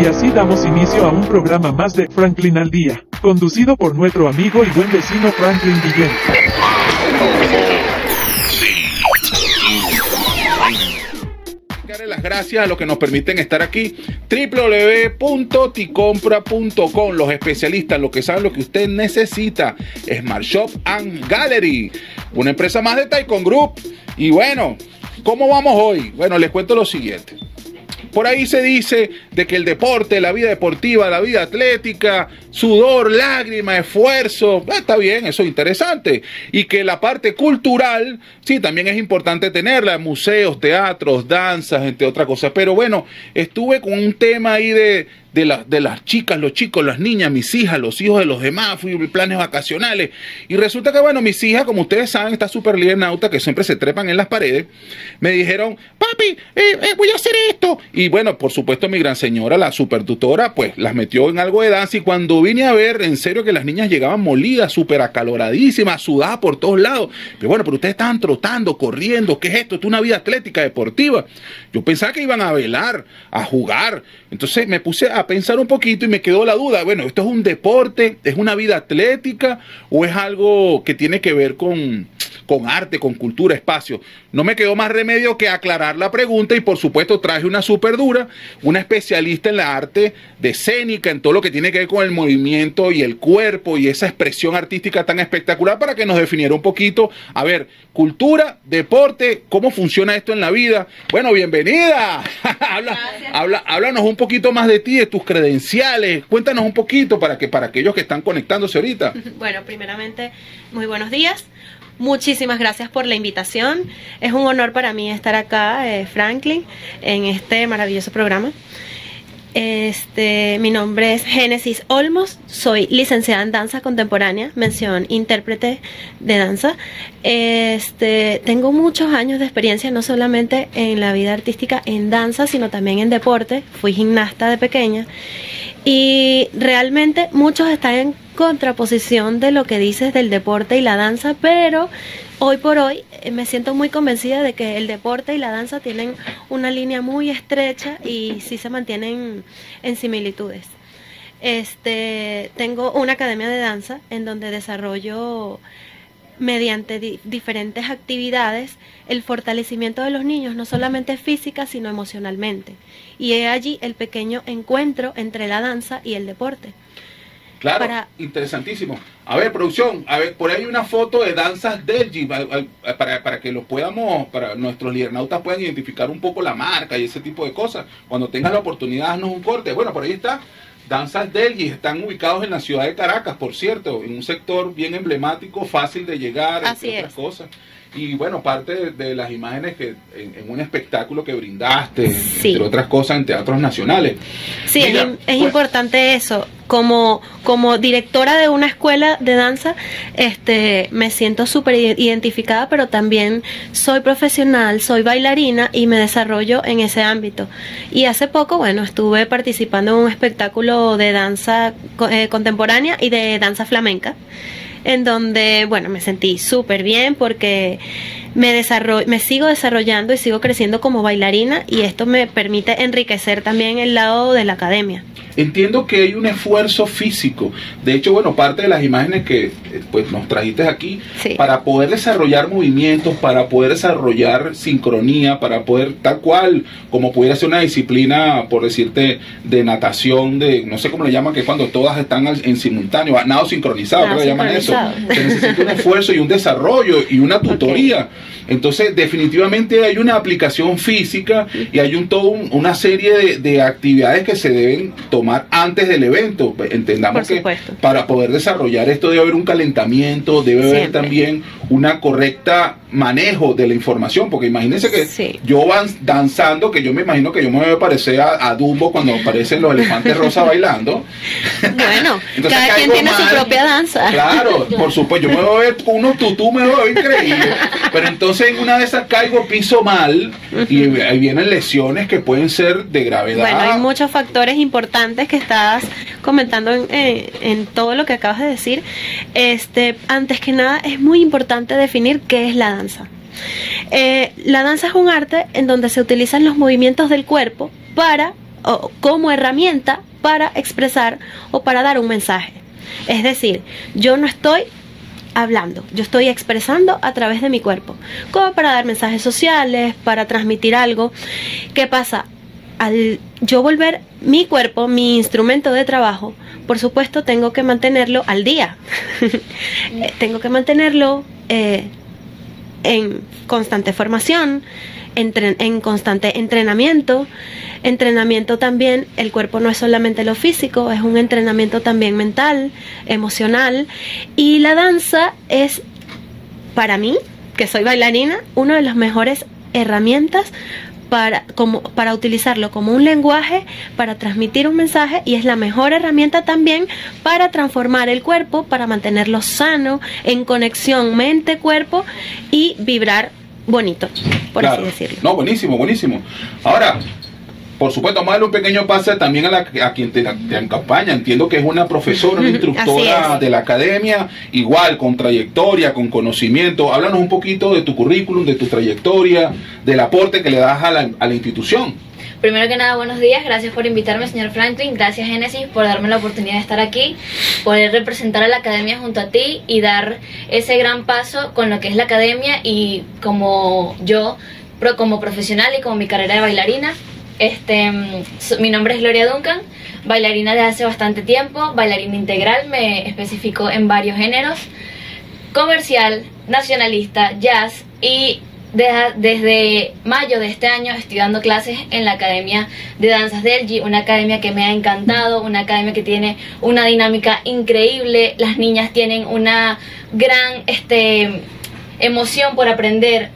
Y así damos inicio a un programa más de Franklin al Día, conducido por nuestro amigo y buen vecino Franklin Guillén. Las gracias a los que nos permiten estar aquí. www.ticompra.com Los especialistas, los que saben lo que usted necesita. Smart Shop and Gallery. Una empresa más de Taikon Group. Y bueno, ¿cómo vamos hoy? Bueno, les cuento lo siguiente. Por ahí se dice de que el deporte, la vida deportiva, la vida atlética, sudor, lágrima, esfuerzo, ah, está bien, eso es interesante. Y que la parte cultural, sí, también es importante tenerla, museos, teatros, danzas, entre otras cosas. Pero bueno, estuve con un tema ahí de, de, de las chicas, los chicos, las niñas, mis hijas, los hijos de los demás, fui planes vacacionales. Y resulta que, bueno, mis hijas, como ustedes saben, esta super líder nauta que siempre se trepan en las paredes, me dijeron, papi, eh, eh, voy a hacer esto. Y bueno, por supuesto, mi gran señora, la super tutora, pues las metió en algo de danza. Y cuando vine a ver, en serio, que las niñas llegaban molidas, súper acaloradísimas, sudadas por todos lados. Pero bueno, pero ustedes estaban trotando, corriendo, ¿qué es esto? Esto es una vida atlética, deportiva. Yo pensaba que iban a velar, a jugar. Entonces me puse a pensar un poquito y me quedó la duda, bueno, ¿esto es un deporte, es una vida atlética o es algo que tiene que ver con, con arte, con cultura, espacio? No me quedó más remedio que aclarar la pregunta y por supuesto traje una super dura, una especialista en la arte de escénica, en todo lo que tiene que ver con el movimiento y el cuerpo y esa expresión artística tan espectacular para que nos definiera un poquito, a ver, cultura, deporte, cómo funciona esto en la vida. Bueno, bienvenida. habla, habla, háblanos un poquito más de ti, de tus credenciales. Cuéntanos un poquito para que para aquellos que están conectándose ahorita. Bueno, primeramente, muy buenos días. Muchísimas gracias por la invitación. Es un honor para mí estar acá, eh, Franklin, en este maravilloso programa. Este, mi nombre es Génesis Olmos, soy licenciada en danza contemporánea, mención intérprete de danza. Este, tengo muchos años de experiencia no solamente en la vida artística en danza, sino también en deporte. Fui gimnasta de pequeña y realmente muchos están contraposición de lo que dices del deporte y la danza, pero hoy por hoy eh, me siento muy convencida de que el deporte y la danza tienen una línea muy estrecha y sí se mantienen en similitudes. Este, tengo una academia de danza en donde desarrollo mediante diferentes actividades el fortalecimiento de los niños, no solamente física, sino emocionalmente. Y he allí el pequeño encuentro entre la danza y el deporte. Claro, interesantísimo. A ver, producción, a ver, por ahí hay una foto de danzas Delgi para, para que los podamos, para nuestros lidernautas puedan identificar un poco la marca y ese tipo de cosas. Cuando tengas la oportunidad, haznos un corte. Bueno, por ahí está. Danzas Delgi están ubicados en la ciudad de Caracas, por cierto, en un sector bien emblemático, fácil de llegar, Así entre otras cosas. Y bueno, parte de, las imágenes que en, un espectáculo que brindaste, entre otras cosas, en teatros nacionales. Sí, es, pues importante eso. Como, como directora de una escuela de danza, este, me siento súper identificada, pero también soy profesional, soy bailarina y me desarrollo en ese ámbito. Y hace poco, bueno, estuve participando en un espectáculo de danza eh, contemporánea y de danza flamenca en donde, bueno, me sentí súper bien porque me, desarrollo, me sigo desarrollando y sigo creciendo como bailarina y esto me permite enriquecer también el lado de la academia. Entiendo que hay un esfuerzo físico. De hecho, bueno, parte de las imágenes que eh, pues, nos trajiste aquí, para poder desarrollar movimientos, para poder desarrollar sincronía, para poder, tal cual, como pudiera ser una disciplina, por decirte, de natación, de no sé cómo le llaman, que es cuando todas están en simultáneo, nado sincronizado, ¿cómo le llaman eso? Se necesita un esfuerzo y un desarrollo y una tutoría. Entonces, definitivamente hay una aplicación física y hay un todo una serie de, actividades que se deben tomar antes del evento. Entendamos que para poder desarrollar esto debe haber un calentamiento, debe haber también una correcta manejo de la información, porque imagínense que yo van danzando, que yo me imagino que yo me voy a parecer a, Dumbo cuando aparecen los elefantes rosa bailando. Bueno, cada quien tiene su propia danza. Claro, por supuesto, yo me voy a ver unos tutú, me voy a ver increíble, pero entonces en una de esas caigo, piso mal y ahí vienen lesiones que pueden ser de gravedad. Bueno, hay muchos factores importantes que estás comentando en, en todo lo que acabas de decir. Este, antes que nada, es muy importante definir qué es la danza eh, la danza es un arte en donde se utilizan los movimientos del cuerpo para como herramienta para expresar o para dar un mensaje. Es decir, yo no estoy hablando, yo estoy expresando a través de mi cuerpo, como para dar mensajes sociales, para transmitir algo. ¿Qué pasa? Al yo volver mi cuerpo, mi instrumento de trabajo, por supuesto tengo que mantenerlo al día. Eh, tengo que mantenerlo eh, en constante formación, en constante entrenamiento. Entrenamiento también, el cuerpo no es solamente lo físico, es un entrenamiento también mental, emocional. Y la danza es, para mí, que soy bailarina, una de las mejores herramientas para, como, para utilizarlo como un lenguaje, para transmitir un mensaje y es la mejor herramienta también para transformar el cuerpo, para mantenerlo sano, en conexión mente-cuerpo y vibrar bonito, por así decirlo. No, buenísimo, buenísimo. Ahora, por supuesto, vamos a darle un pequeño pase también a, la, a quien te, en campaña. Entiendo que es una profesora, una instructora de la academia, igual, con trayectoria, con conocimiento. Háblanos un poquito de tu currículum, de tu trayectoria, del aporte que le das a la, a la institución. Primero que nada, buenos días. Gracias por invitarme, señor Franklin. Gracias, Genesis, por darme la oportunidad de estar aquí, poder representar a la academia junto a ti y dar ese gran paso con lo que es la academia y como yo, como profesional y como mi carrera de bailarina. Este, mi nombre es Gloria Duncan, bailarina de hace bastante tiempo, bailarina integral, me especifico en varios géneros, comercial, nacionalista, jazz y desde mayo de este año estoy dando clases en la Academia de Danzas Delgi, una academia que me ha encantado, una academia que tiene una dinámica increíble, las niñas tienen una gran este, emoción por aprender,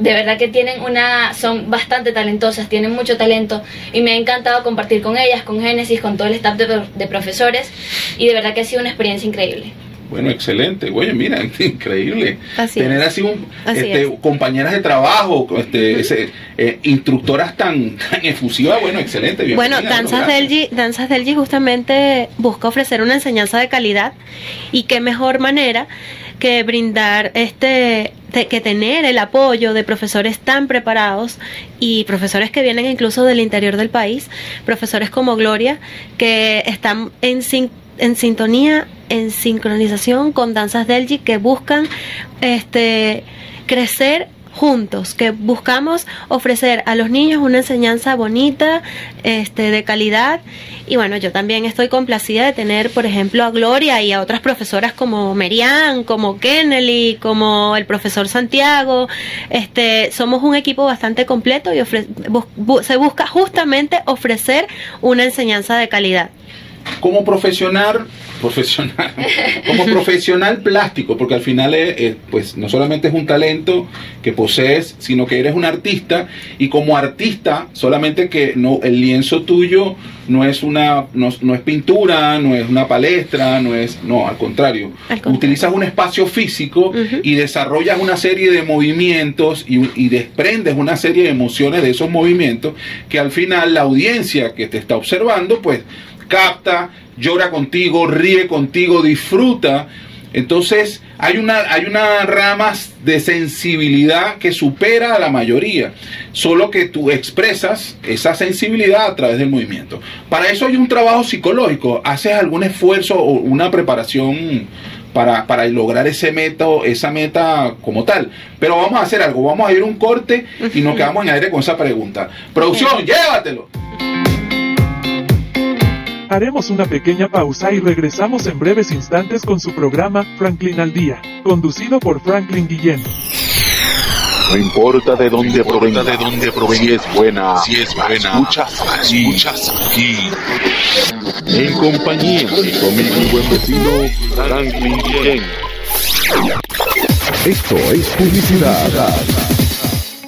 de verdad que tienen una, son bastante talentosas, tienen mucho talento y me ha encantado compartir con ellas, con Génesis, con todo el staff de, de profesores y de verdad que ha sido una experiencia increíble. Bueno, excelente. Oye, mira, increíble. Tener así, un, este, compañeras de trabajo, este, eh, instructoras tan, tan efusivas, bueno, excelente. Bueno, Danzas Delgi, Danzas Delgi justamente busca ofrecer una enseñanza de calidad y qué mejor manera que brindar este que tener el apoyo de profesores tan preparados y profesores que vienen incluso del interior del país, profesores como Gloria, que están en, en sintonía, en sincronización con danzas Delgi que buscan este crecer juntos, que buscamos ofrecer a los niños una enseñanza bonita, este, de calidad. Y bueno, yo también estoy complacida de tener, por ejemplo, a Gloria y a otras profesoras como Merian, como Kennedy, como el profesor Santiago. Este, somos un equipo bastante completo y se busca justamente ofrecer una enseñanza de calidad como profesional, profesional, como profesional plástico, porque al final es, pues no solamente es un talento que posees, sino que eres un artista y como artista solamente que no el lienzo tuyo no es una no, es pintura, no es una palestra, no es no al contrario, utilizas un espacio físico y desarrollas una serie de movimientos y, y desprendes una serie de emociones de esos movimientos que al final la audiencia que te está observando pues capta, llora contigo, ríe contigo, disfruta. Entonces hay una, hay una rama de sensibilidad que supera a la mayoría, solo que tú expresas esa sensibilidad a través del movimiento. Para eso hay un trabajo psicológico, haces algún esfuerzo o una preparación para, para, lograr ese meta, esa meta como tal. Pero vamos a hacer algo, vamos a ir un corte y nos quedamos en aire con esa pregunta. Producción, llévatelo. Haremos una pequeña pausa y regresamos en breves instantes con su programa Franklin al Día, conducido por Franklin Guillén. No importa de dónde provenga, de dónde provenga, si es buena, si es buena, escuchas aquí, escuchas aquí. En compañía de mi buen vecino Franklin Guillén. Esto es publicidad